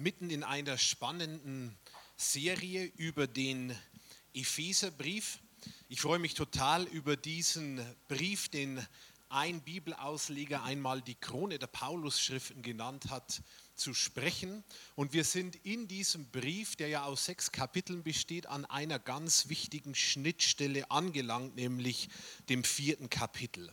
mitten in einer spannenden Serie über den Epheserbrief. Ich freue mich total über diesen Brief, den ein Bibelausleger einmal die Krone der Paulusschriften genannt hat, zu sprechen. Und wir sind in diesem Brief, der ja aus sechs Kapiteln besteht, an einer ganz wichtigen Schnittstelle angelangt, nämlich dem vierten Kapitel.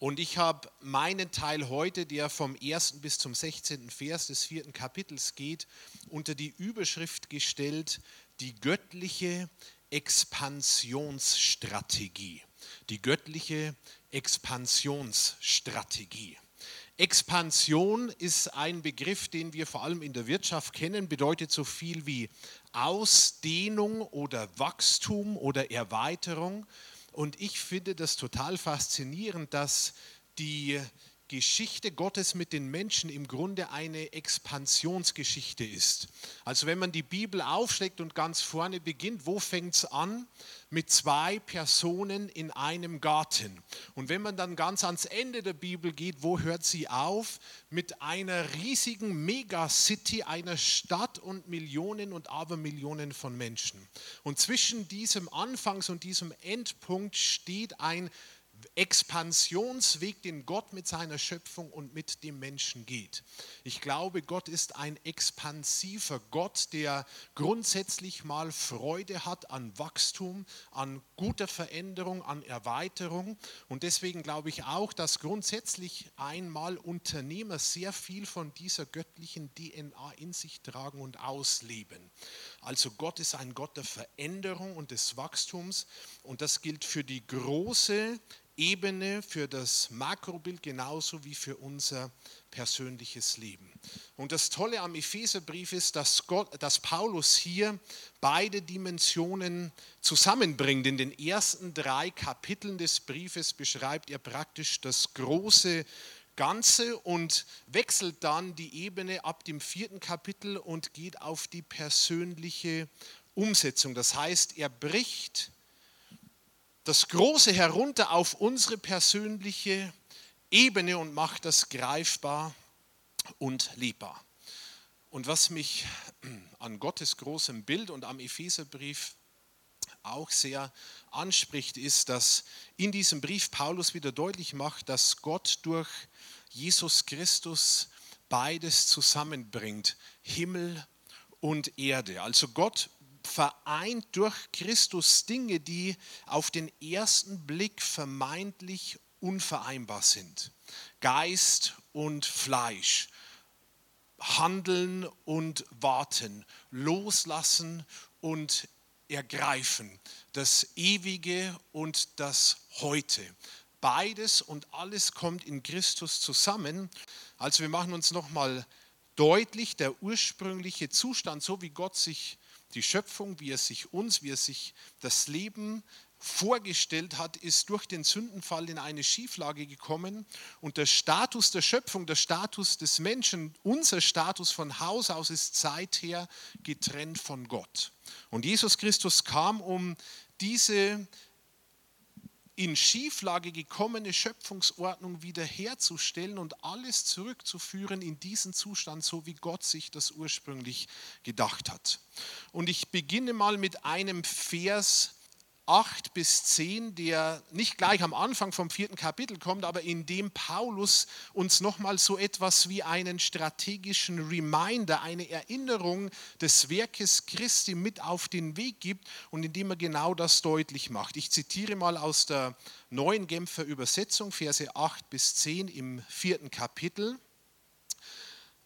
Und ich habe meinen Teil heute, der vom 1. bis zum 16. Vers des vierten Kapitels geht, unter die Überschrift gestellt, die göttliche Expansionsstrategie. Die göttliche Expansionsstrategie. Expansion ist ein Begriff, den wir vor allem in der Wirtschaft kennen, bedeutet so viel wie Ausdehnung oder Wachstum oder Erweiterung. Und ich finde das total faszinierend, dass die Geschichte Gottes mit den Menschen im Grunde eine Expansionsgeschichte ist. Also wenn man die Bibel aufschlägt und ganz vorne beginnt, wo fängt es an? Mit zwei Personen in einem Garten. Und wenn man dann ganz ans Ende der Bibel geht, wo hört sie auf? Mit einer riesigen Megacity, einer Stadt und Millionen und Abermillionen von Menschen. Und zwischen diesem Anfangs- und diesem Endpunkt steht ein Expansionsweg, den Gott mit seiner Schöpfung und mit dem Menschen geht. Ich glaube, Gott ist ein expansiver Gott, der grundsätzlich mal Freude hat an Wachstum, an guter Veränderung, an Erweiterung. Und deswegen glaube ich auch, dass grundsätzlich einmal Unternehmer sehr viel von dieser göttlichen DNA in sich tragen und ausleben. Also Gott ist ein Gott der Veränderung und des Wachstums. Und das gilt für die große Ebene für das Makrobild genauso wie für unser persönliches Leben. Und das Tolle am Epheserbrief ist, dass, Gott, dass Paulus hier beide Dimensionen zusammenbringt. In den ersten drei Kapiteln des Briefes beschreibt er praktisch das große Ganze und wechselt dann die Ebene ab dem vierten Kapitel und geht auf die persönliche Umsetzung. Das heißt, er bricht das Große herunter auf unsere persönliche Ebene und macht das greifbar und lebbar. Und was mich an Gottes großem Bild und am Epheserbrief auch sehr anspricht, ist, dass in diesem Brief Paulus wieder deutlich macht, dass Gott durch Jesus Christus beides zusammenbringt, Himmel und Erde. Also Gott vereint durch Christus Dinge, die auf den ersten Blick vermeintlich unvereinbar sind. Geist und Fleisch, Handeln und Warten, Loslassen und Ergreifen, das Ewige und das Heute. Beides und alles kommt in Christus zusammen. Also wir machen uns nochmal deutlich, der ursprüngliche Zustand, so wie Gott sich die Schöpfung, wie er sich uns, wie er sich das Leben vorgestellt hat, ist durch den Sündenfall in eine Schieflage gekommen und der Status der Schöpfung, der Status des Menschen, unser Status von Haus aus ist seither getrennt von Gott. Und Jesus Christus kam, um diese in Schieflage gekommene Schöpfungsordnung wiederherzustellen und alles zurückzuführen in diesen Zustand, so wie Gott sich das ursprünglich gedacht hat. Und ich beginne mal mit einem Vers 8 bis 10, der nicht gleich am Anfang vom vierten Kapitel kommt, aber in dem Paulus uns nochmal so etwas wie einen strategischen Reminder, eine Erinnerung des Werkes Christi mit auf den Weg gibt und in dem er genau das deutlich macht. Ich zitiere mal aus der neuen Genfer Übersetzung, Verse 8 bis 10 im vierten Kapitel.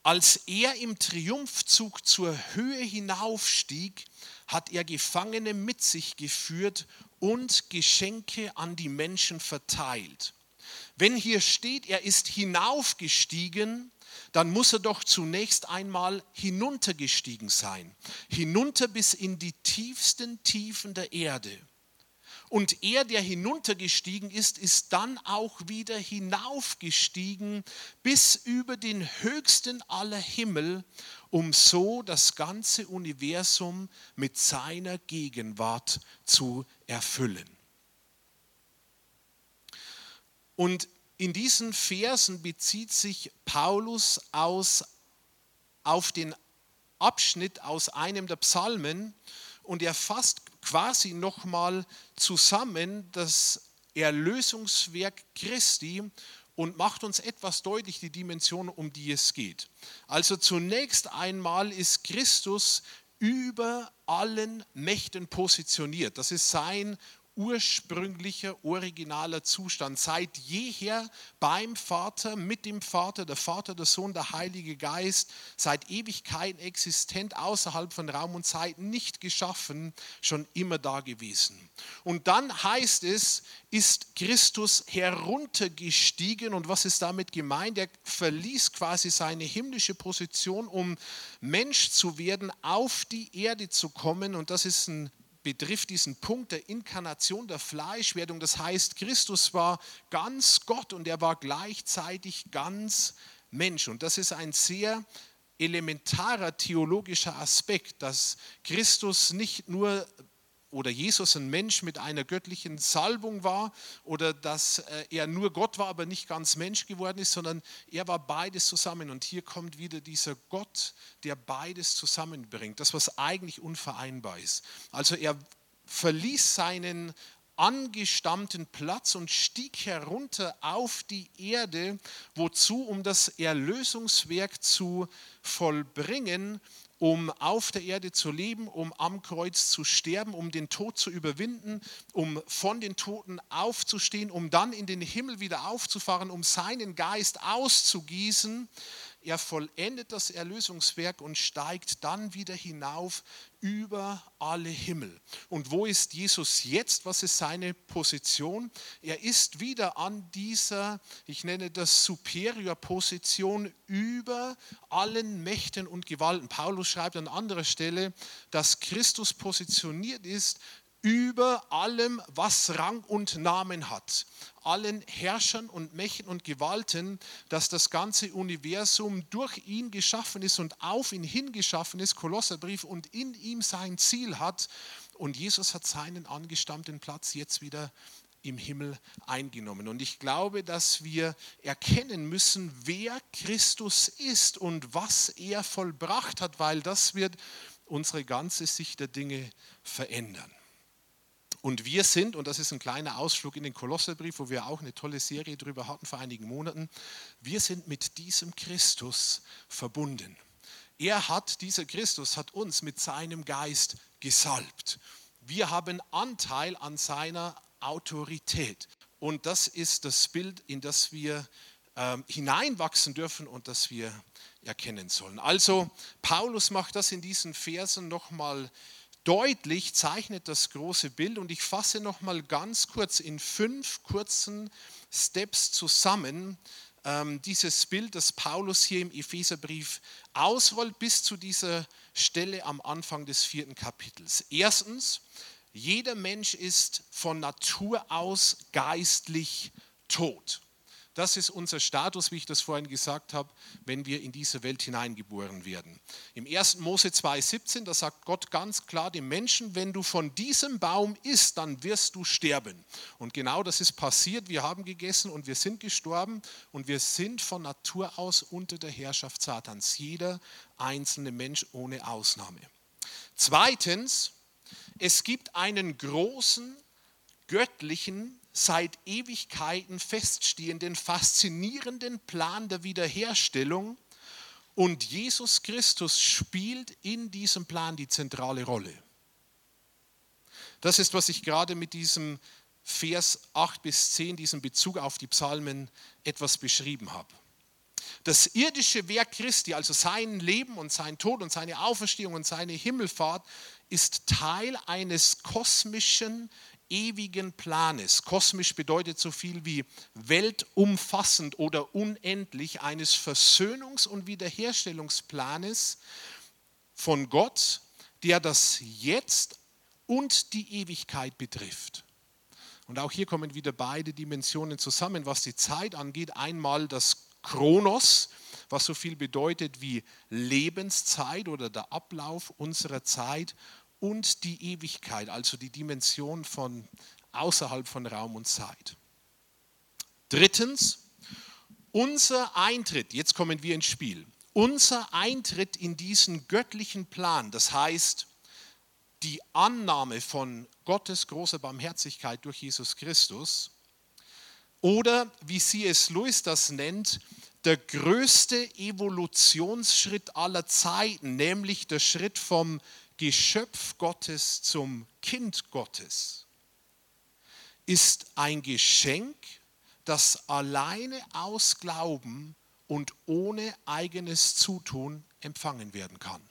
Als er im Triumphzug zur Höhe hinaufstieg, hat er Gefangene mit sich geführt und Geschenke an die Menschen verteilt. Wenn hier steht, er ist hinaufgestiegen, dann muss er doch zunächst einmal hinuntergestiegen sein, hinunter bis in die tiefsten Tiefen der Erde. Und er, der hinuntergestiegen ist, ist dann auch wieder hinaufgestiegen bis über den höchsten aller Himmel, um so das ganze Universum mit seiner Gegenwart zu erfüllen. Und in diesen Versen bezieht sich Paulus aus, auf den Abschnitt aus einem der Psalmen und er fasst quasi nochmal zusammen das Erlösungswerk Christi und macht uns etwas deutlich die Dimension, um die es geht. Also zunächst einmal ist Christus über allen Mächten positioniert. Das ist sein ursprünglicher, originaler Zustand. Seit jeher beim Vater, mit dem Vater, der Vater, der Sohn, der Heilige Geist, seit Ewigkeiten existent, außerhalb von Raum und Zeit, nicht geschaffen, schon immer da gewesen. Und dann heißt es, ist Christus heruntergestiegen. Und was ist damit gemeint? Er verließ quasi seine himmlische Position, um Mensch zu werden, auf die Erde zu kommen. Und das ist ein betrifft diesen Punkt der Inkarnation, der Fleischwerdung. Das heißt, Christus war ganz Gott und er war gleichzeitig ganz Mensch. Und das ist ein sehr elementarer theologischer Aspekt, dass Christus nicht nur oder Jesus ein Mensch mit einer göttlichen Salbung war oder dass äh, er nur Gott war, aber nicht ganz Mensch geworden ist, sondern er war beides zusammen. Und hier kommt wieder dieser Gott, der beides zusammenbringt, das was eigentlich unvereinbar ist. Also er verließ seinen angestammten Platz und stieg herunter auf die Erde, wozu, um das Erlösungswerk zu vollbringen, um auf der Erde zu leben, um am Kreuz zu sterben, um den Tod zu überwinden, um von den Toten aufzustehen, um dann in den Himmel wieder aufzufahren, um seinen Geist auszugießen er vollendet das Erlösungswerk und steigt dann wieder hinauf über alle Himmel. Und wo ist Jesus jetzt? Was ist seine Position? Er ist wieder an dieser, ich nenne das Superior-Position über allen Mächten und Gewalten. Paulus schreibt an anderer Stelle, dass Christus positioniert ist über allem, was Rang und Namen hat, allen Herrschern und Mächten und Gewalten, dass das ganze Universum durch ihn geschaffen ist und auf ihn hingeschaffen ist, Kolosserbrief, und in ihm sein Ziel hat. Und Jesus hat seinen angestammten Platz jetzt wieder im Himmel eingenommen. Und ich glaube, dass wir erkennen müssen, wer Christus ist und was er vollbracht hat, weil das wird unsere ganze Sicht der Dinge verändern. Und wir sind, und das ist ein kleiner Ausflug in den Kolosserbrief, wo wir auch eine tolle Serie drüber hatten vor einigen Monaten, wir sind mit diesem Christus verbunden. Er hat, dieser Christus hat uns mit seinem Geist gesalbt. Wir haben Anteil an seiner Autorität. Und das ist das Bild, in das wir äh, hineinwachsen dürfen und das wir erkennen sollen. Also Paulus macht das in diesen Versen nochmal deutlich zeichnet das große Bild und ich fasse noch mal ganz kurz in fünf kurzen Steps zusammen ähm, dieses Bild, das Paulus hier im Epheserbrief ausrollt bis zu dieser Stelle am Anfang des vierten Kapitels. Erstens, jeder Mensch ist von Natur aus geistlich tot. Das ist unser Status, wie ich das vorhin gesagt habe, wenn wir in diese Welt hineingeboren werden. Im 1. Mose 2,17, da sagt Gott ganz klar dem Menschen, wenn du von diesem Baum isst, dann wirst du sterben. Und genau das ist passiert. Wir haben gegessen und wir sind gestorben und wir sind von Natur aus unter der Herrschaft Satans. Jeder einzelne Mensch ohne Ausnahme. Zweitens, es gibt einen großen göttlichen seit Ewigkeiten feststehenden, faszinierenden Plan der Wiederherstellung. Und Jesus Christus spielt in diesem Plan die zentrale Rolle. Das ist, was ich gerade mit diesem Vers 8 bis 10, diesem Bezug auf die Psalmen, etwas beschrieben habe. Das irdische Werk Christi, also sein Leben und sein Tod und seine Auferstehung und seine Himmelfahrt, ist Teil eines kosmischen, ewigen Planes. Kosmisch bedeutet so viel wie weltumfassend oder unendlich eines Versöhnungs- und Wiederherstellungsplanes von Gott, der das Jetzt und die Ewigkeit betrifft. Und auch hier kommen wieder beide Dimensionen zusammen, was die Zeit angeht. Einmal das Chronos, was so viel bedeutet wie Lebenszeit oder der Ablauf unserer Zeit und die Ewigkeit, also die Dimension von außerhalb von Raum und Zeit. Drittens, unser Eintritt, jetzt kommen wir ins Spiel, unser Eintritt in diesen göttlichen Plan, das heißt die Annahme von Gottes großer Barmherzigkeit durch Jesus Christus, oder wie C.S. Lewis das nennt, der größte Evolutionsschritt aller Zeiten, nämlich der Schritt vom Geschöpf Gottes zum Kind Gottes, ist ein Geschenk, das alleine aus Glauben und ohne eigenes Zutun empfangen werden kann.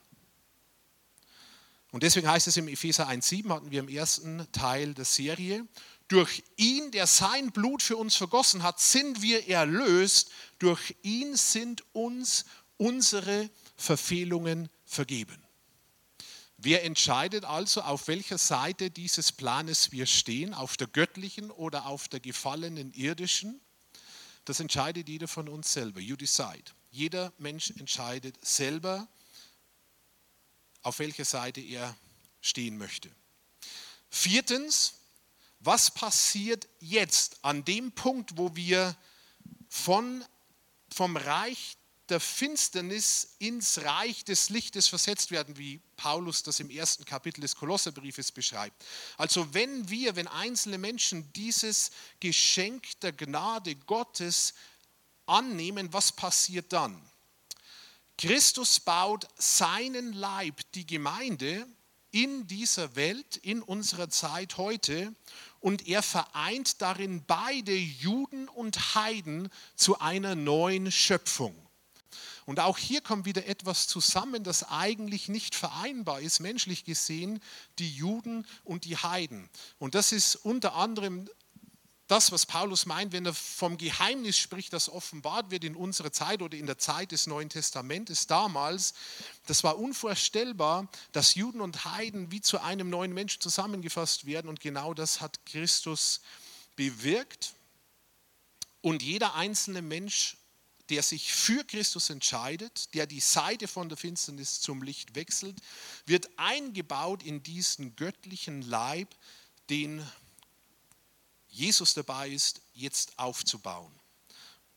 Und deswegen heißt es im Epheser 1.7, hatten wir im ersten Teil der Serie, durch ihn, der sein Blut für uns vergossen hat, sind wir erlöst. Durch ihn sind uns unsere Verfehlungen vergeben. Wer entscheidet also, auf welcher Seite dieses Planes wir stehen, auf der göttlichen oder auf der gefallenen irdischen? Das entscheidet jeder von uns selber. You decide. Jeder Mensch entscheidet selber, auf welcher Seite er stehen möchte. Viertens, was passiert jetzt an dem Punkt, wo wir von, vom Reich der Finsternis ins Reich des Lichtes versetzt werden, wie Paulus das im ersten Kapitel des Kolosserbriefes beschreibt. Also wenn wir, wenn einzelne Menschen dieses Geschenk der Gnade Gottes annehmen, was passiert dann? Christus baut seinen Leib, die Gemeinde, in dieser Welt, in unserer Zeit heute und er vereint darin beide Juden und Heiden zu einer neuen Schöpfung. Und auch hier kommt wieder etwas zusammen, das eigentlich nicht vereinbar ist, menschlich gesehen, die Juden und die Heiden. Und das ist unter anderem das, was Paulus meint, wenn er vom Geheimnis spricht, das offenbart wird in unserer Zeit oder in der Zeit des Neuen Testamentes damals, das war unvorstellbar, dass Juden und Heiden wie zu einem neuen Menschen zusammengefasst werden und genau das hat Christus bewirkt. Und jeder einzelne Mensch, der sich für Christus entscheidet, der die Seite von der Finsternis zum Licht wechselt, wird eingebaut in diesen göttlichen Leib, den Jesus dabei ist, jetzt aufzubauen.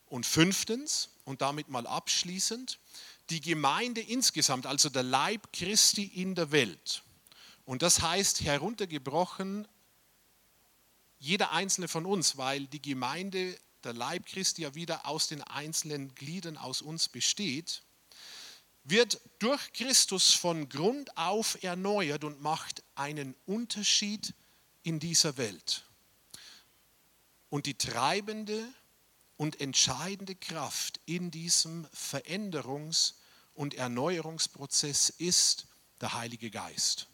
Und fünftens, und damit mal abschließend, die Gemeinde insgesamt, also der Leib Christi in der Welt. Und das heißt heruntergebrochen, jeder einzelne von uns, weil die Gemeinde, der Leib Christi ja wieder aus den einzelnen Gliedern aus uns besteht, wird durch Christus von Grund auf erneuert und macht einen Unterschied in dieser Welt. Und die treibende und entscheidende Kraft in diesem Veränderungs- und Erneuerungsprozess ist der Heilige Geist.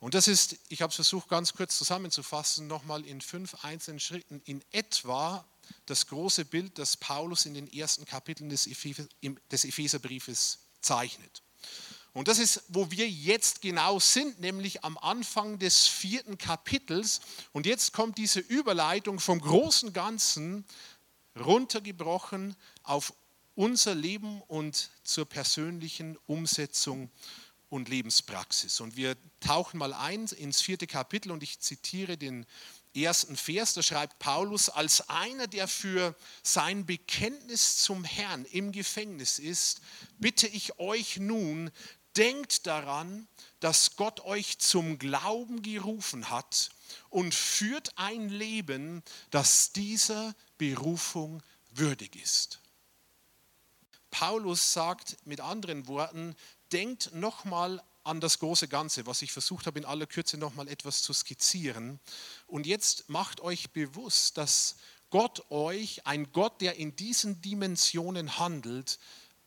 Und das ist, ich habe es versucht ganz kurz zusammenzufassen, nochmal in fünf einzelnen Schritten in etwa das große Bild, das Paulus in den ersten Kapiteln des, Epheserbriefes zeichnet. Und das ist, wo wir jetzt genau sind, nämlich am Anfang des vierten Kapitels. Und jetzt kommt diese Überleitung vom großen Ganzen runtergebrochen auf unser Leben und zur persönlichen Umsetzung und Lebenspraxis. Und wir tauchen mal ein ins vierte Kapitel und ich zitiere den ersten Vers, da schreibt Paulus, als einer, der für sein Bekenntnis zum Herrn im Gefängnis ist, bitte ich euch nun, Denkt daran, dass Gott euch zum Glauben gerufen hat und führt ein Leben, das dieser Berufung würdig ist. Paulus sagt mit anderen Worten, denkt nochmal an das große Ganze, was ich versucht habe in aller Kürze nochmal etwas zu skizzieren. Und jetzt macht euch bewusst, dass Gott euch, ein Gott, der in diesen Dimensionen handelt,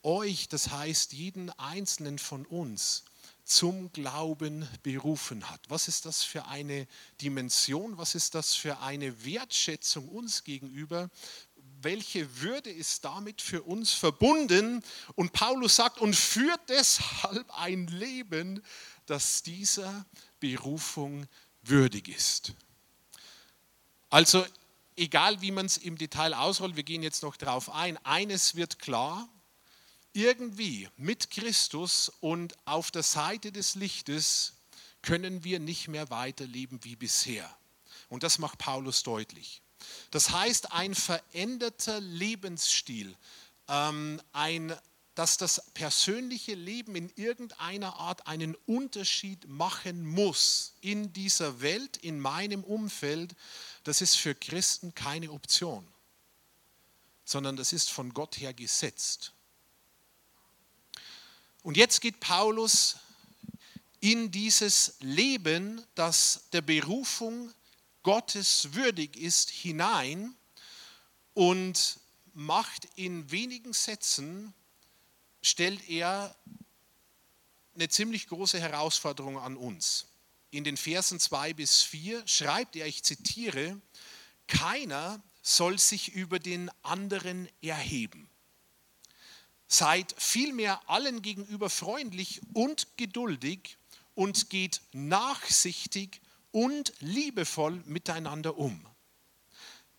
euch, das heißt jeden einzelnen von uns, zum Glauben berufen hat. Was ist das für eine Dimension? Was ist das für eine Wertschätzung uns gegenüber? Welche Würde ist damit für uns verbunden? Und Paulus sagt, und führt deshalb ein Leben, das dieser Berufung würdig ist. Also egal wie man es im Detail ausrollt, wir gehen jetzt noch darauf ein, eines wird klar, irgendwie mit Christus und auf der Seite des Lichtes können wir nicht mehr weiterleben wie bisher. Und das macht Paulus deutlich. Das heißt, ein veränderter Lebensstil, ähm, ein, dass das persönliche Leben in irgendeiner Art einen Unterschied machen muss in dieser Welt, in meinem Umfeld, das ist für Christen keine Option, sondern das ist von Gott her gesetzt. Und jetzt geht Paulus in dieses Leben, das der Berufung Gottes würdig ist, hinein und macht in wenigen Sätzen, stellt er eine ziemlich große Herausforderung an uns. In den Versen 2 bis 4 schreibt er, ich zitiere, keiner soll sich über den anderen erheben. Seid vielmehr allen gegenüber freundlich und geduldig und geht nachsichtig und liebevoll miteinander um.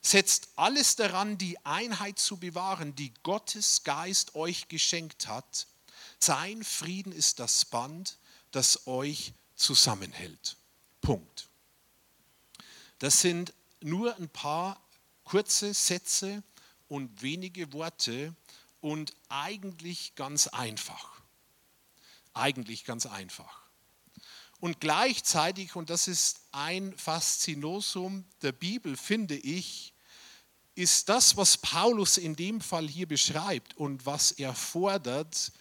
Setzt alles daran, die Einheit zu bewahren, die Gottes Geist euch geschenkt hat. Sein Frieden ist das Band, das euch zusammenhält. Punkt. Das sind nur ein paar kurze Sätze und wenige Worte und eigentlich ganz einfach. Eigentlich ganz einfach. Und gleichzeitig, und das ist ein Faszinosum der Bibel, finde ich, ist das, was Paulus in dem Fall hier beschreibt und was er fordert,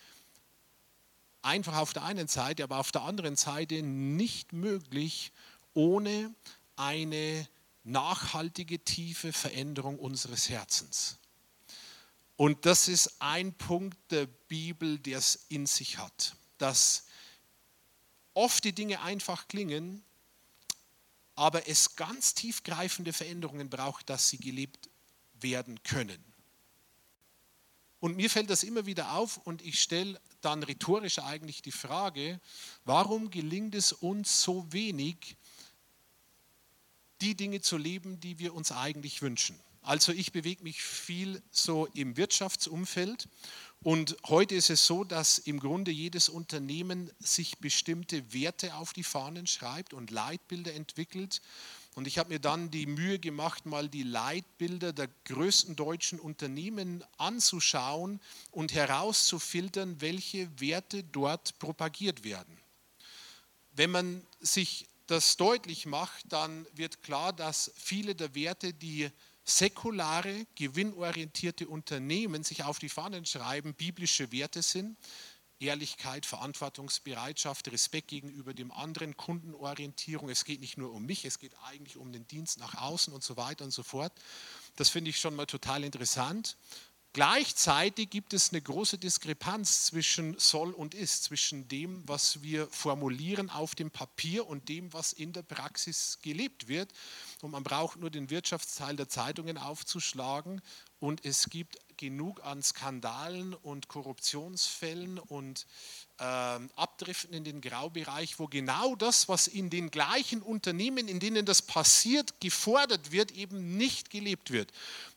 einfach auf der einen Seite, aber auf der anderen Seite nicht möglich ohne eine nachhaltige, tiefe Veränderung unseres Herzens. Und das ist ein Punkt der Bibel, der es in sich hat, dass oft die Dinge einfach klingen, aber es ganz tiefgreifende Veränderungen braucht, dass sie gelebt werden können. Und mir fällt das immer wieder auf und ich stelle dann rhetorisch eigentlich die Frage, warum gelingt es uns so wenig, die Dinge zu leben, die wir uns eigentlich wünschen? Also ich bewege mich viel so im Wirtschaftsumfeld und heute ist es so, dass im Grunde jedes Unternehmen sich bestimmte Werte auf die Fahnen schreibt und Leitbilder entwickelt. Und ich habe mir dann die Mühe gemacht, mal die Leitbilder der größten deutschen Unternehmen anzuschauen und herauszufiltern, welche Werte dort propagiert werden. Wenn man sich das deutlich macht, dann wird klar, dass viele der Werte, die säkulare, gewinnorientierte Unternehmen sich auf die Fahnen schreiben, biblische Werte sind. Ehrlichkeit, Verantwortungsbereitschaft, Respekt gegenüber dem anderen, Kundenorientierung. Es geht nicht nur um mich, es geht eigentlich um den Dienst nach außen und so weiter und so fort. Das finde ich schon mal total interessant. Gleichzeitig gibt es eine große Diskrepanz zwischen soll und ist, zwischen dem, was wir formulieren auf dem Papier und dem, was in der Praxis gelebt wird. Und man braucht nur den Wirtschaftsteil der Zeitungen aufzuschlagen und es gibt genug an Skandalen und Korruptionsfällen und Abdriften in den Graubereich, wo genau das, was in den gleichen Unternehmen, in denen das passiert, gefordert wird, eben nicht gelebt wird.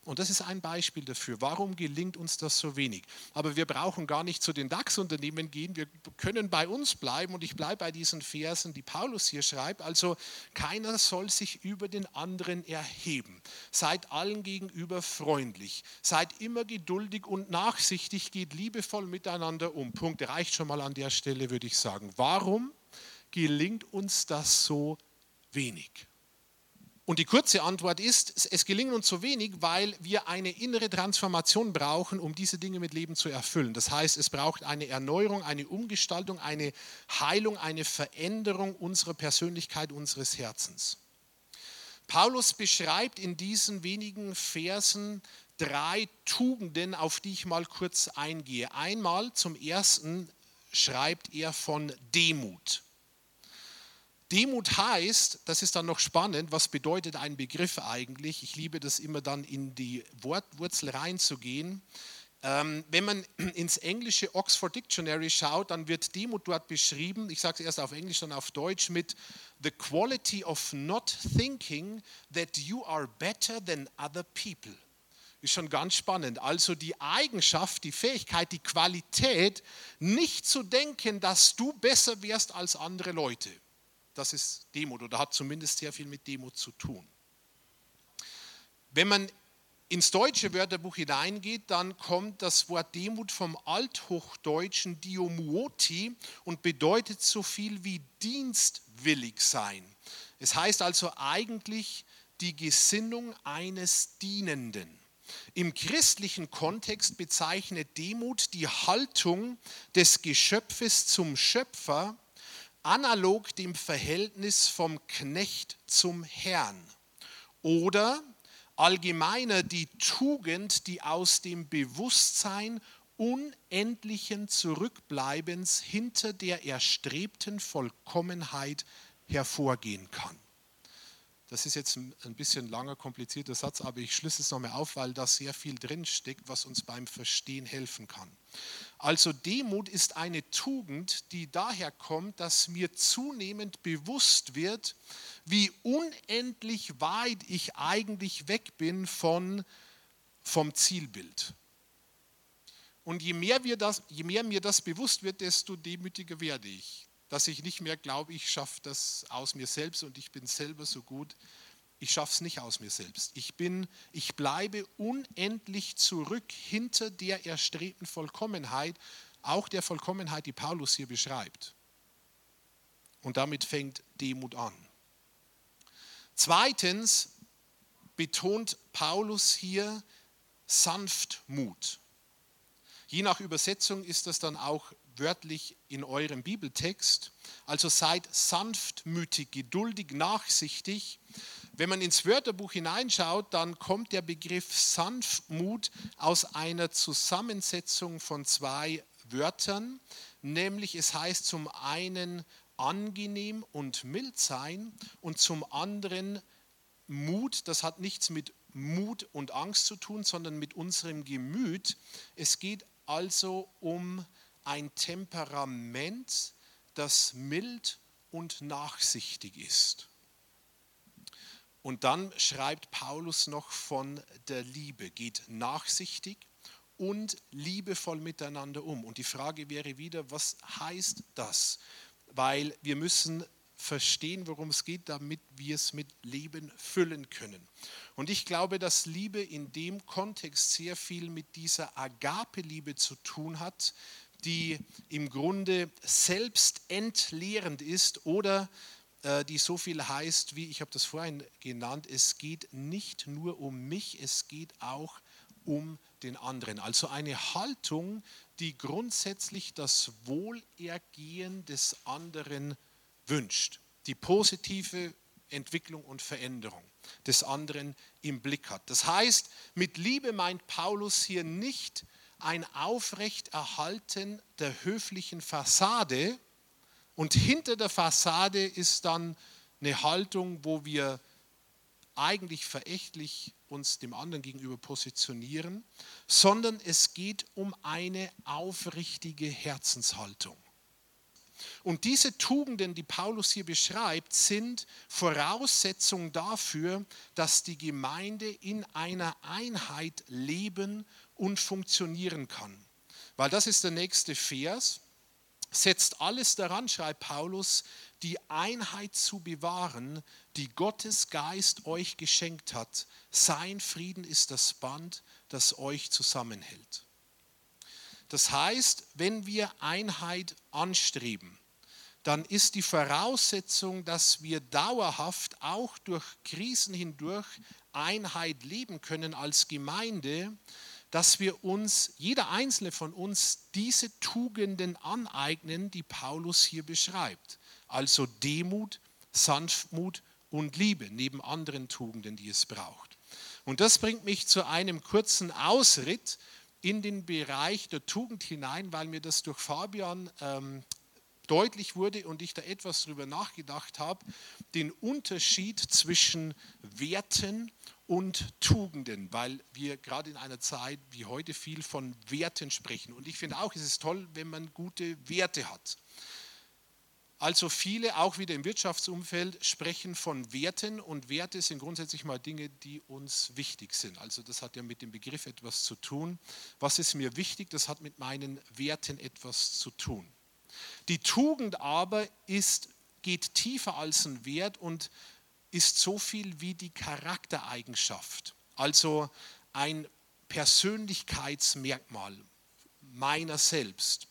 Und das ist ein Beispiel dafür. Warum gelingt uns das so wenig? Aber wir brauchen gar nicht zu den DAX-Unternehmen gehen. Wir können bei uns bleiben und ich bleibe bei diesen Versen, die Paulus hier schreibt. Also keiner soll sich über den anderen erheben. Seid allen gegenüber freundlich. Seid immer geduldig und nachsichtig. Geht liebevoll miteinander um. Punkt. Reicht schon mal an der Stelle, würde ich sagen. Warum gelingt uns das so wenig? Und die kurze Antwort ist, es gelingt uns so wenig, weil wir eine innere Transformation brauchen, um diese Dinge mit Leben zu erfüllen. Das heißt, es braucht eine Erneuerung, eine Umgestaltung, eine Heilung, eine Veränderung unserer Persönlichkeit, unseres Herzens. Paulus beschreibt in diesen wenigen Versen drei Tugenden, auf die ich mal kurz eingehe. Einmal zum ersten schreibt er von Demut. Demut heißt, das ist dann noch spannend, was bedeutet ein Begriff eigentlich? Ich liebe das immer dann in die Wortwurzel reinzugehen. Ähm, wenn man ins englische Oxford Dictionary schaut, dann wird Demut dort beschrieben, ich sage es erst auf Englisch, dann auf Deutsch, mit The quality of not thinking that you are better than other people. Ist schon ganz spannend. Also die Eigenschaft, die Fähigkeit, die Qualität, nicht zu denken, dass du besser wärst als andere Leute das ist Demut oder hat zumindest sehr viel mit Demut zu tun. Wenn man ins deutsche Wörterbuch hineingeht, dann kommt das Wort Demut vom althochdeutschen Diomuoti und bedeutet so viel wie dienstwillig sein. Es heißt also eigentlich die Gesinnung eines Dienenden. Im christlichen Kontext bezeichnet Demut die Haltung des Geschöpfes zum Schöpfer, analog dem Verhältnis vom Knecht zum Herrn. Oder allgemeiner die Tugend, die aus dem Bewusstsein unendlichen Zurückbleibens hinter der erstrebten Vollkommenheit hervorgehen kann. Das ist jetzt ein bisschen langer, komplizierter Satz, aber ich schließe es nochmal auf, weil da sehr viel drinsteckt, was uns beim Verstehen helfen kann. Also Demut ist eine Tugend, die daher kommt, dass mir zunehmend bewusst wird, wie unendlich weit ich eigentlich weg bin von, vom Zielbild. Und je mehr, wir das, je mehr mir das bewusst wird, desto demütiger werde ich. Dass ich nicht mehr glaube, ich schaffe das aus mir selbst und ich bin selber so gut. Ich schaffe es nicht aus mir selbst. Ich, bin, ich bleibe unendlich zurück hinter der erstrebten Vollkommenheit, auch der Vollkommenheit, die Paulus hier beschreibt. Und damit fängt Demut an. Zweitens betont Paulus hier Sanftmut. Je nach Übersetzung ist das dann auch wörtlich in eurem Bibeltext. Also seid sanftmütig, geduldig, nachsichtig. Wenn man ins Wörterbuch hineinschaut, dann kommt der Begriff Sanftmut aus einer Zusammensetzung von zwei Wörtern, nämlich es heißt zum einen angenehm und mild sein und zum anderen Mut, das hat nichts mit Mut und Angst zu tun, sondern mit unserem Gemüt. Es geht also um ein Temperament, das mild und nachsichtig ist. Und dann schreibt Paulus noch von der Liebe, geht nachsichtig und liebevoll miteinander um. Und die Frage wäre wieder, was heißt das? weil wir müssen verstehen, worum es geht, damit wir es mit Leben füllen können. Und ich glaube, dass Liebe in dem Kontext sehr viel mit dieser Agape-Liebe zu tun hat, die im Grunde selbst entleerend ist oder äh, die so viel heißt, wie ich habe das vorhin genannt, es geht nicht nur um mich, es geht auch um den anderen. Also eine Haltung, die grundsätzlich das Wohlergehen des anderen wünscht, die positive Entwicklung und Veränderung des anderen im Blick hat. Das heißt, mit Liebe meint Paulus hier nicht ein Aufrechterhalten der höflichen Fassade und hinter der Fassade ist dann eine Haltung, wo wir eigentlich verächtlich uns dem anderen gegenüber positionieren, sondern es geht um eine aufrichtige Herzenshaltung. Und diese Tugenden, die Paulus hier beschreibt, sind Voraussetzung dafür, dass die Gemeinde in einer Einheit leben und funktionieren kann. Weil das ist der nächste Vers. Setzt alles daran, schreibt Paulus, die Einheit zu bewahren, die Gottes Geist euch geschenkt hat. Sein Frieden ist das Band, das euch zusammenhält. Das heißt, wenn wir Einheit anstreben, dann ist die Voraussetzung, dass wir dauerhaft auch durch Krisen hindurch Einheit leben können als Gemeinde, dass wir uns, jeder einzelne von uns, diese Tugenden aneignen, die Paulus hier beschreibt. Also Demut, Sanftmut und Liebe, neben anderen Tugenden, die es braucht. Und das bringt mich zu einem kurzen Ausritt in den Bereich der Tugend hinein, weil mir das durch Fabian ähm, deutlich wurde und ich da etwas darüber nachgedacht habe, den Unterschied zwischen Werten und Tugenden, weil wir gerade in einer Zeit wie heute viel von Werten sprechen. Und ich finde auch, es ist toll, wenn man gute Werte hat. Also viele, auch wieder im Wirtschaftsumfeld, sprechen von Werten und Werte sind grundsätzlich mal Dinge, die uns wichtig sind. Also das hat ja mit dem Begriff etwas zu tun. Was ist mir wichtig? Das hat mit meinen Werten etwas zu tun. Die Tugend aber ist, geht tiefer als ein Wert und ist so viel wie die Charaktereigenschaft. Also ein Persönlichkeitsmerkmal meiner selbst.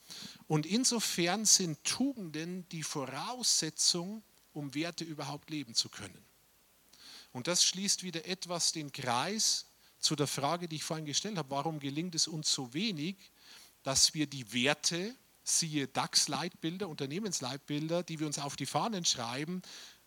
Und insofern sind Tugenden die Voraussetzung, um Werte überhaupt leben zu können. Und das schließt wieder etwas den Kreis zu der Frage, die ich vorhin gestellt habe, warum gelingt es uns so wenig, dass wir die Werte, siehe DAX-Leitbilder, Unternehmensleitbilder, die wir uns auf die Fahnen schreiben,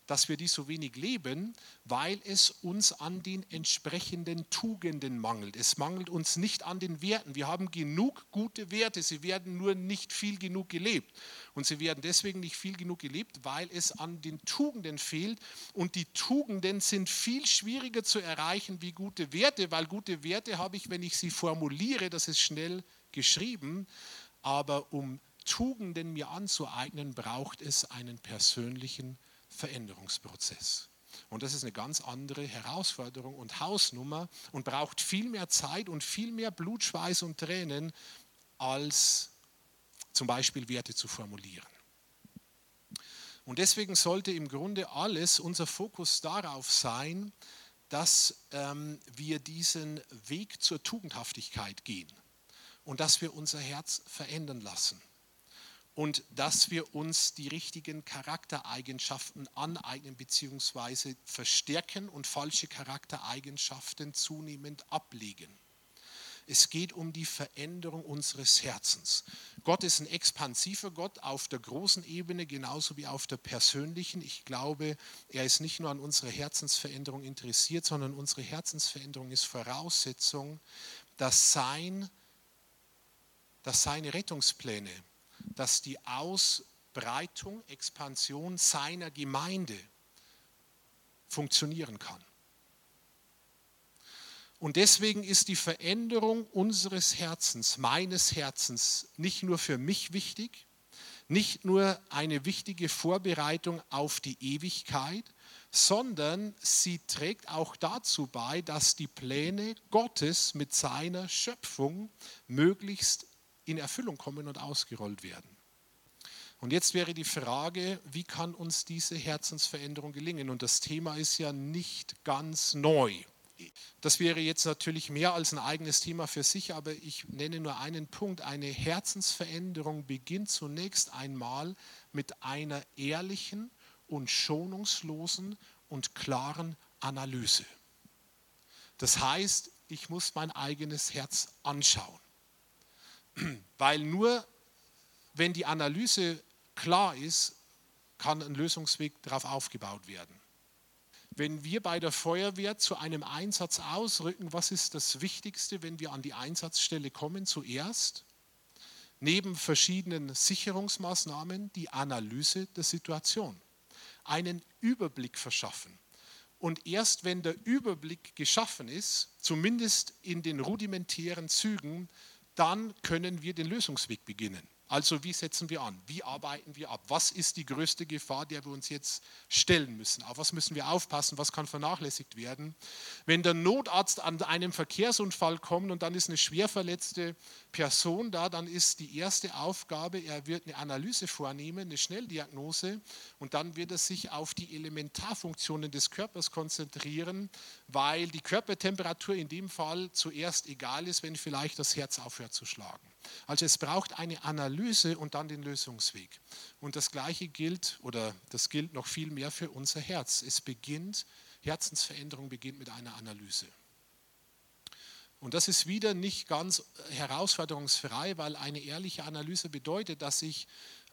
dass wir die so wenig leben, weil es uns an den entsprechenden Tugenden mangelt. Es mangelt uns nicht an den Werten. Wir haben genug gute Werte, sie werden nur nicht viel genug gelebt. Und sie werden deswegen nicht viel genug gelebt, weil es an den Tugenden fehlt. Und die Tugenden sind viel schwieriger zu erreichen wie gute Werte, weil gute Werte habe ich, wenn ich sie formuliere, das ist schnell geschrieben. Aber um Tugenden mir anzueignen, braucht es einen persönlichen Veränderungsprozess. Und das ist eine ganz andere Herausforderung und Hausnummer und braucht viel mehr Zeit und viel mehr Blut, Schweiß und Tränen, als zum Beispiel Werte zu formulieren. Und deswegen sollte im Grunde alles, unser Fokus darauf sein, dass ähm, wir diesen Weg zur Tugendhaftigkeit gehen und dass wir unser Herz verändern lassen und dass wir uns die richtigen Charaktereigenschaften aneignen bzw. verstärken und falsche Charaktereigenschaften zunehmend ablegen. Es geht um die Veränderung unseres Herzens. Gott ist ein expansiver Gott auf der großen Ebene genauso wie auf der persönlichen. Ich glaube, er ist nicht nur an unserer Herzensveränderung interessiert, sondern unsere Herzensveränderung ist Voraussetzung, dass, sein, dass seine Rettungspläne dass die Ausbreitung, Expansion seiner Gemeinde funktionieren kann. Und deswegen ist die Veränderung unseres Herzens, meines Herzens, nicht nur für mich wichtig, nicht nur eine wichtige Vorbereitung auf die Ewigkeit, sondern sie trägt auch dazu bei, dass die Pläne Gottes mit seiner Schöpfung möglichst in Erfüllung kommen und ausgerollt werden. Und jetzt wäre die Frage, wie kann uns diese Herzensveränderung gelingen? Und das Thema ist ja nicht ganz neu. Das wäre jetzt natürlich mehr als ein eigenes Thema für sich, aber ich nenne nur einen Punkt. Eine Herzensveränderung beginnt zunächst einmal mit einer ehrlichen und schonungslosen und klaren Analyse. Das heißt, ich muss mein eigenes Herz anschauen. Weil nur wenn die Analyse klar ist, kann ein Lösungsweg darauf aufgebaut werden. Wenn wir bei der Feuerwehr zu einem Einsatz ausrücken, was ist das Wichtigste, wenn wir an die Einsatzstelle kommen zuerst? Neben verschiedenen Sicherungsmaßnahmen die Analyse der Situation. Einen Überblick verschaffen. Und erst wenn der Überblick geschaffen ist, zumindest in den rudimentären Zügen, dann können wir den Lösungsweg beginnen. Also wie setzen wir an? Wie arbeiten wir ab? Was ist die größte Gefahr, der wir uns jetzt stellen müssen? Auf was müssen wir aufpassen? Was kann vernachlässigt werden? Wenn der Notarzt an einem Verkehrsunfall kommt und dann ist eine schwer verletzte Person da, dann ist die erste Aufgabe, er wird eine Analyse vornehmen, eine Schnelldiagnose und dann wird er sich auf die Elementarfunktionen des Körpers konzentrieren, weil die Körpertemperatur in dem Fall zuerst egal ist, wenn vielleicht das Herz aufhört zu schlagen. Also es braucht eine Analyse und dann den Lösungsweg. Und das Gleiche gilt, oder das gilt noch viel mehr für unser Herz. Es beginnt, Herzensveränderung beginnt mit einer Analyse. Und das ist wieder nicht ganz herausforderungsfrei, weil eine ehrliche Analyse bedeutet, dass ich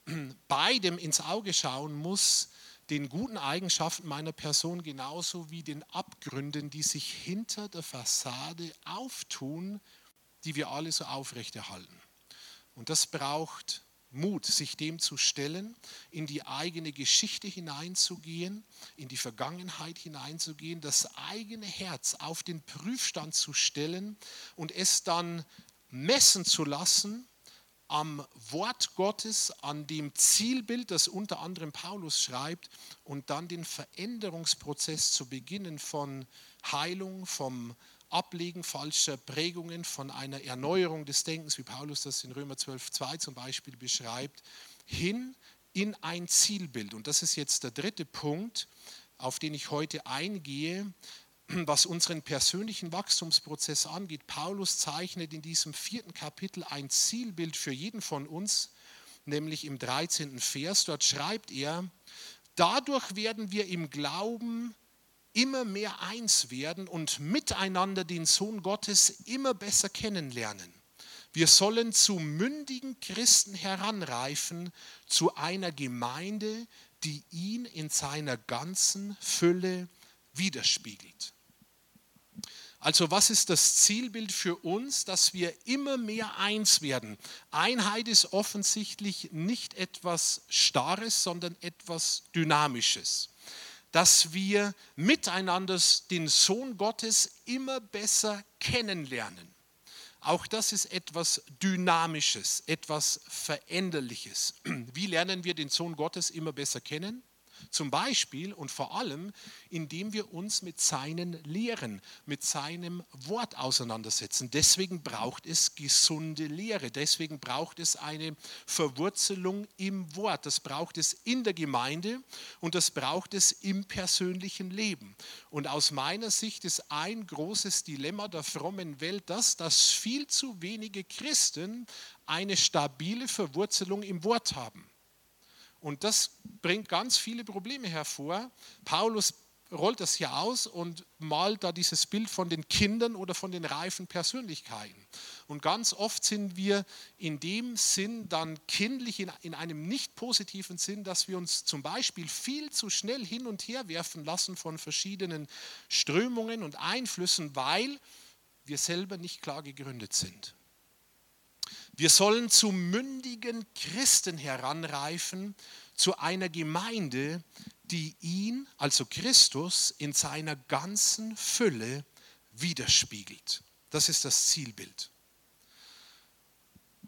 beidem ins Auge schauen muss, den guten Eigenschaften meiner Person genauso wie den Abgründen, die sich hinter der Fassade auftun, die wir alle so aufrechterhalten. Und das braucht Mut, sich dem zu stellen, in die eigene Geschichte hineinzugehen, in die Vergangenheit hineinzugehen, das eigene Herz auf den Prüfstand zu stellen und es dann messen zu lassen am Wort Gottes, an dem Zielbild, das unter anderem Paulus schreibt, und dann den Veränderungsprozess zu beginnen von Heilung, vom Ablegen falscher Prägungen, von einer Erneuerung des Denkens, wie Paulus das in Römer 12.2 zum Beispiel beschreibt, hin in ein Zielbild. Und das ist jetzt der dritte Punkt, auf den ich heute eingehe. was unseren persönlichen Wachstumsprozess angeht. Paulus zeichnet in diesem vierten Kapitel ein Zielbild für jeden von uns, nämlich im 13. Vers. Dort schreibt er, dadurch werden wir im Glauben immer mehr eins werden und miteinander den Sohn Gottes immer besser kennenlernen. Wir sollen zu mündigen Christen heranreifen, zu einer Gemeinde, die ihn in seiner ganzen Fülle widerspiegelt. Also was ist das Zielbild für uns, dass wir immer mehr eins werden? Einheit ist offensichtlich nicht etwas Starres, sondern etwas Dynamisches. Dass wir miteinander den Sohn Gottes immer besser kennenlernen. Auch das ist etwas Dynamisches, etwas Veränderliches. Wie lernen wir den Sohn Gottes immer besser kennen? Zum Beispiel und vor allem, indem wir uns mit seinen Lehren, mit seinem Wort auseinandersetzen. Deswegen braucht es gesunde Lehre. Deswegen braucht es eine Verwurzelung im Wort. Das braucht es in der Gemeinde und das braucht es im persönlichen Leben. Und aus meiner Sicht ist ein großes Dilemma der frommen Welt das, dass viel zu wenige Christen eine stabile Verwurzelung im Wort haben. Und das bringt ganz viele Probleme hervor. Paulus rollt das hier aus und malt da dieses Bild von den Kindern oder von den reifen Persönlichkeiten. Und ganz oft sind wir in dem Sinn dann kindlich, in, in einem nicht positiven Sinn, dass wir uns zum Beispiel viel zu schnell hin und her werfen lassen von verschiedenen Strömungen und Einflüssen, weil wir selber nicht klar gegründet sind. Wir sollen zu mündigen Christen heranreifen, zu einer Gemeinde, die ihn, also Christus, in seiner ganzen Fülle widerspiegelt. Das ist das Zielbild.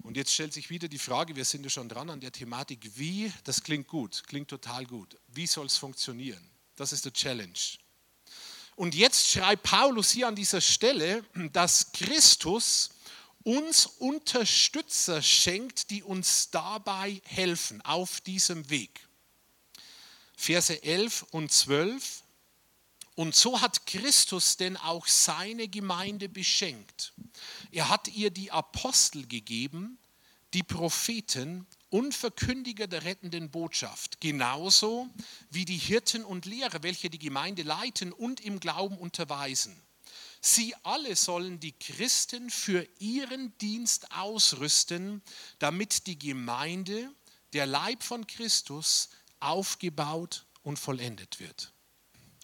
Und jetzt stellt sich wieder die Frage, wir sind ja schon dran an der Thematik, wie, das klingt gut, klingt total gut. Wie soll es funktionieren? Das ist der Challenge. Und jetzt schreibt Paulus hier an dieser Stelle, dass Christus uns Unterstützer schenkt, die uns dabei helfen auf diesem Weg. Verse 11 und 12. Und so hat Christus denn auch seine Gemeinde beschenkt. Er hat ihr die Apostel gegeben, die Propheten und Verkündiger der rettenden Botschaft, genauso wie die Hirten und Lehrer, welche die Gemeinde leiten und im Glauben unterweisen. Sie alle sollen die Christen für ihren Dienst ausrüsten, damit die Gemeinde, der Leib von Christus, aufgebaut und vollendet wird.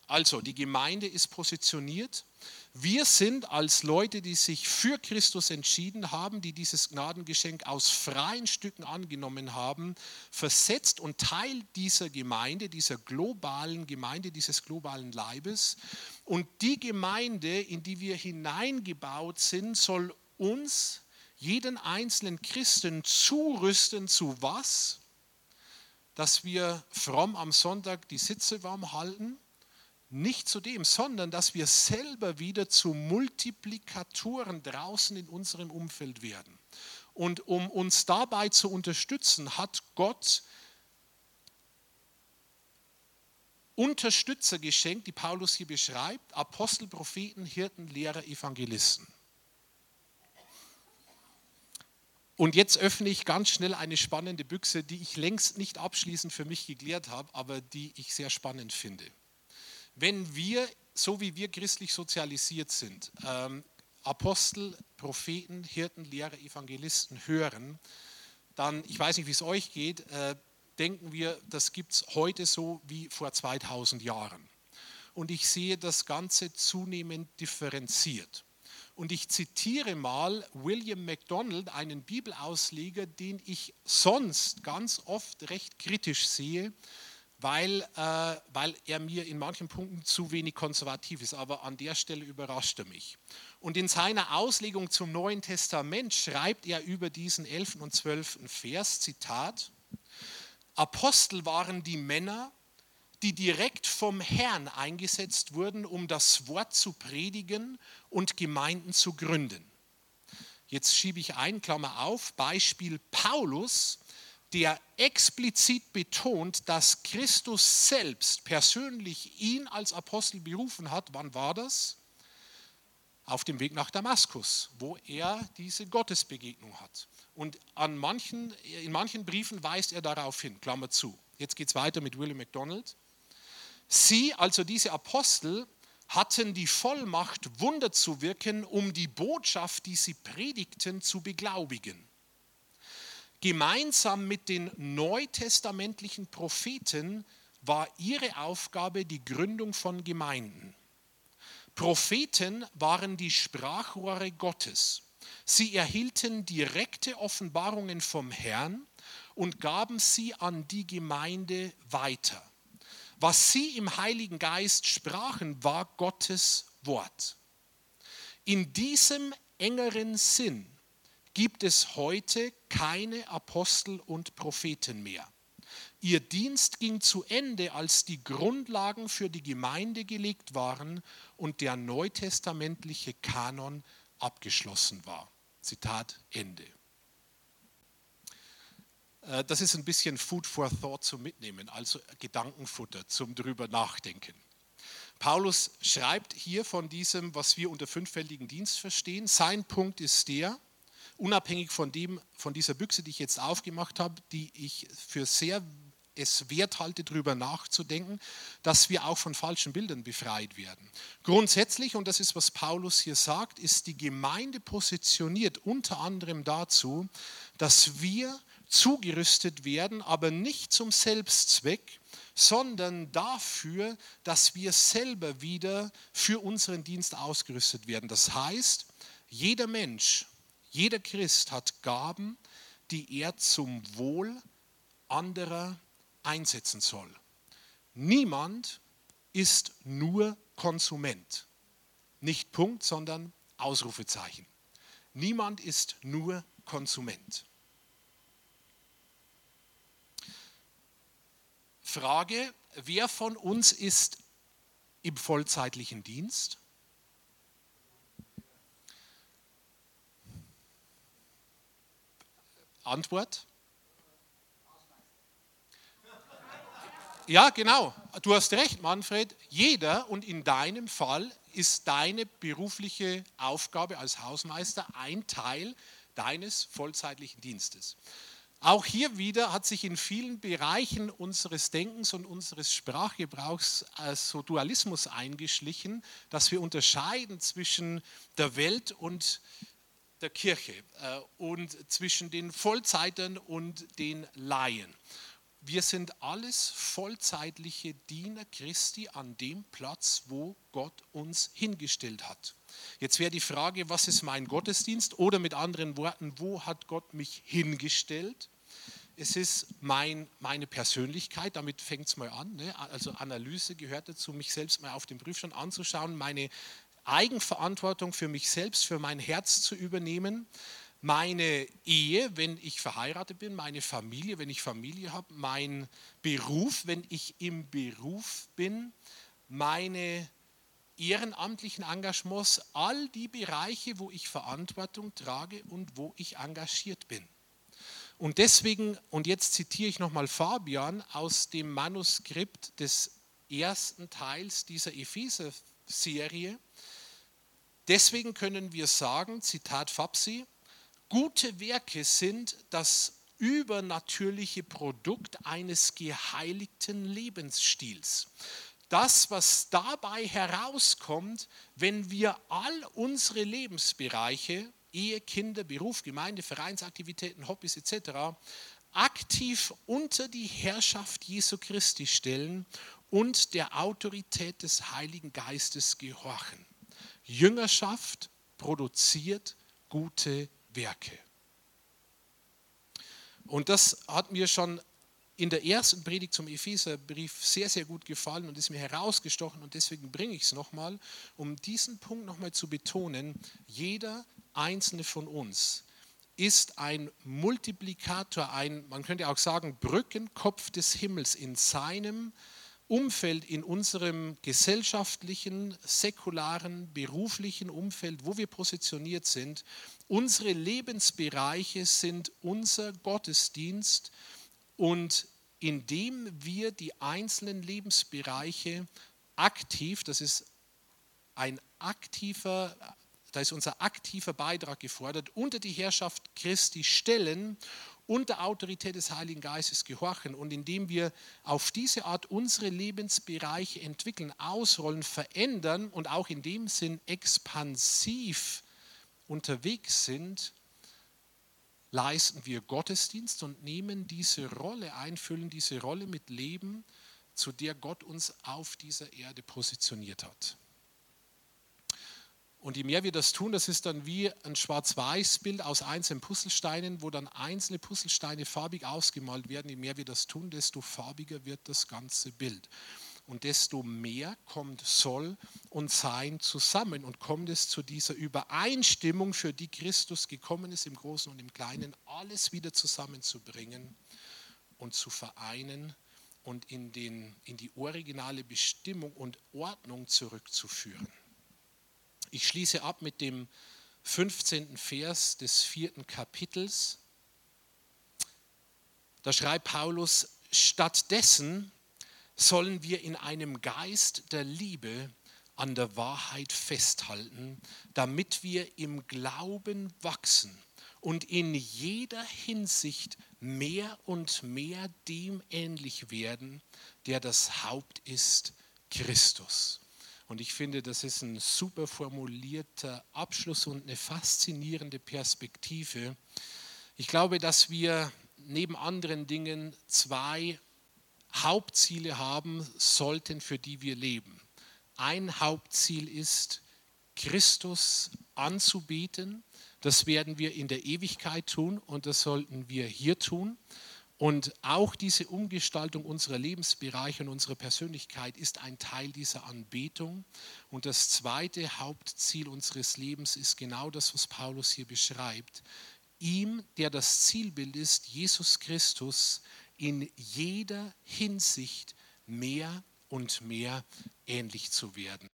Also, die Gemeinde ist positioniert wir sind als Leute, die sich für Christus entschieden haben, die dieses Gnadengeschenk aus freien Stücken angenommen haben, versetzt und Teil dieser Gemeinde, dieser globalen Gemeinde, dieses globalen Leibes. Und die Gemeinde, in die wir hineingebaut sind, soll uns, jeden einzelnen Christen, zurüsten zu was? Dass wir fromm am Sonntag die Sitze warm halten, nicht zu dem, sondern dass wir selber wieder zu Multiplikatoren draußen in unserem Umfeld werden. Und um uns dabei zu unterstützen, hat Gott Unterstützer geschenkt, die Paulus hier beschreibt, Apostel, Propheten, Hirten, Lehrer, Evangelisten. Und jetzt öffne ich ganz schnell eine spannende Büchse, die ich längst nicht abschließend für mich geklärt habe, aber die ich sehr spannend finde wenn wir, so wie wir christlich sozialisiert sind, ähm, Apostel, Propheten, Hirten, Lehrer, Evangelisten hören, dann, ich weiß nicht, wie es euch geht, äh, denken wir, das gibt es heute so wie vor 2000 Jahren. Und ich sehe das Ganze zunehmend differenziert. Und ich zitiere mal William MacDonald, einen Bibelausleger, den ich sonst ganz oft recht kritisch sehe, weil, äh, weil er mir in manchen Punkten zu wenig konservativ ist. Aber an der Stelle überrascht er mich. Und in seiner Auslegung zum Neuen Testament schreibt er über diesen 11. und 12. Vers, Zitat, Apostel waren die Männer, die direkt vom Herrn eingesetzt wurden, um das Wort zu predigen und Gemeinden zu gründen. Jetzt schiebe ich ein, Klammer auf, Beispiel Paulus der explizit betont, dass Christus selbst persönlich ihn als Apostel berufen hat. Wann war das? Auf dem Weg nach Damaskus, wo er diese Gottesbegegnung hat. Und an manchen, in manchen Briefen weist er darauf hin, Klammer zu. Jetzt geht es weiter mit William MacDonald. Sie, also diese Apostel, hatten die Vollmacht, Wunder zu wirken, um die Botschaft, die sie predigten, zu beglaubigen. Gemeinsam mit den neutestamentlichen Propheten war ihre Aufgabe die Gründung von Gemeinden. Propheten waren die Sprachrohre Gottes. Sie erhielten direkte Offenbarungen vom Herrn und gaben sie an die Gemeinde weiter. Was sie im Heiligen Geist sprachen, war Gottes Wort. In diesem engeren Sinn gibt es heute keine Apostel und Propheten mehr. Ihr Dienst ging zu Ende, als die Grundlagen für die Gemeinde gelegt waren und der neutestamentliche Kanon abgeschlossen war. Zitat Ende. Äh, das ist ein bisschen Food for Thought zum Mitnehmen, also Gedankenfutter zum drüber nachdenken. Paulus schreibt hier von diesem, was wir unter fünffältigen Dienst verstehen. Sein Punkt ist der, unabhängig von, dem, von dieser Büchse, die ich jetzt aufgemacht habe, die ich für sehr es wert halte, darüber nachzudenken, dass wir auch von falschen Bildern befreit werden. Grundsätzlich, und das ist, was Paulus hier sagt, ist die Gemeinde positioniert unter anderem dazu, dass wir zugerüstet werden, aber nicht zum Selbstzweck, sondern dafür, dass wir selber wieder für unseren Dienst ausgerüstet werden. Das heißt, jeder Mensch jeder Christ hat Gaben, die er zum Wohl anderer einsetzen soll. Niemand ist nur Konsument. Nicht Punkt, sondern Ausrufezeichen. Niemand ist nur Konsument. Frage, wer von uns ist im vollzeitlichen Dienst? Antwort? Ja, genau. Du hast recht, Manfred. Jeder und in deinem Fall ist deine berufliche Aufgabe als Hausmeister ein Teil deines vollzeitlichen Dienstes. Auch hier wieder hat sich in vielen Bereichen unseres Denkens und unseres Sprachgebrauchs so Dualismus eingeschlichen, dass wir unterscheiden zwischen der Welt und der Kirche äh, und zwischen den Vollzeitern und den Laien. Wir sind alles vollzeitliche Diener Christi an dem Platz, wo Gott uns hingestellt hat. Jetzt wäre die Frage, was ist mein Gottesdienst? Oder mit anderen Worten, wo hat Gott mich hingestellt? Es ist mein, meine Persönlichkeit, damit fängt es mal an. Ne? Also Analyse gehört dazu, mich selbst mal auf den Prüfstand anzuschauen, meine Eigenverantwortung für mich selbst, für mein Herz zu übernehmen, meine Ehe, wenn ich verheiratet bin, meine Familie, wenn ich Familie habe, mein Beruf, wenn ich im Beruf bin, meine ehrenamtlichen Engagements, all die Bereiche, wo ich Verantwortung trage und wo ich engagiert bin. Und deswegen, und jetzt zitiere ich nochmal Fabian aus dem Manuskript des ersten Teils dieser Epheser-Serie, Deswegen können wir sagen, Zitat Fabsi, gute Werke sind das übernatürliche Produkt eines geheiligten Lebensstils. Das, was dabei herauskommt, wenn wir all unsere Lebensbereiche, Ehe, Kinder, Beruf, Gemeinde, Vereinsaktivitäten, Hobbys etc., aktiv unter die Herrschaft Jesu Christi stellen und der Autorität des Heiligen Geistes gehorchen. Jüngerschaft produziert gute Werke. Und das hat mir schon in der ersten Predigt zum Epheserbrief sehr, sehr gut gefallen und ist mir herausgestochen und deswegen bringe ich es nochmal, um diesen Punkt nochmal zu betonen. Jeder einzelne von uns ist ein Multiplikator, ein, man könnte auch sagen, Brückenkopf des Himmels in seinem Umfeld, in unserem gesellschaftlichen, säkularen, beruflichen Umfeld, wo wir positioniert sind. Unsere Lebensbereiche sind unser Gottesdienst Und indem wir die einzelnen Lebensbereiche aktiv, das ist ein aktiver, da ist unser aktiver Beitrag gefordert, unter die Herrschaft Christi stellen, unter Autorität des Heiligen Geistes gehorchen und indem wir auf diese Art unsere Lebensbereiche entwickeln, ausrollen, verändern und auch in dem Sinn expansiv unterwegs sind, leisten wir Gottesdienst und nehmen diese Rolle ein, füllen diese Rolle mit Leben, zu der Gott uns auf dieser Erde positioniert hat. Und je mehr wir das tun, das ist dann wie ein Schwarz-Weiß-Bild aus einzelnen Puzzlesteinen, wo dann einzelne Puzzlesteine farbig ausgemalt werden. Je mehr wir das tun, desto farbiger wird das ganze Bild. Und desto mehr kommt Soll und Sein zusammen und kommt es zu dieser Übereinstimmung, für die Christus gekommen ist, im Großen und im Kleinen, alles wieder zusammenzubringen und zu vereinen und in, den, in die originale Bestimmung und Ordnung zurückzuführen. Ich schließe ab mit dem 15. Vers des vierten Kapitels. Da schreibt Paulus, stattdessen sollen wir in einem Geist der Liebe an der Wahrheit festhalten, damit wir im Glauben wachsen und in jeder Hinsicht mehr und mehr dem ähnlich werden, der das Haupt ist, Christus. Und ich finde, das ist ein super formulierter Abschluss und eine faszinierende Perspektive. Ich glaube, dass wir neben anderen Dingen zwei Hauptziele haben sollten, für die wir leben. Ein Hauptziel ist, Christus anzubeten. Das werden wir in der Ewigkeit tun und das sollten wir hier tun. Und auch diese Umgestaltung unserer Lebensbereiche und unserer Persönlichkeit ist ein Teil dieser Anbetung. Und das zweite Hauptziel unseres Lebens ist genau das, was Paulus hier beschreibt. Ihm, der das Zielbild ist, Jesus Christus, in jeder Hinsicht mehr und mehr ähnlich zu werden.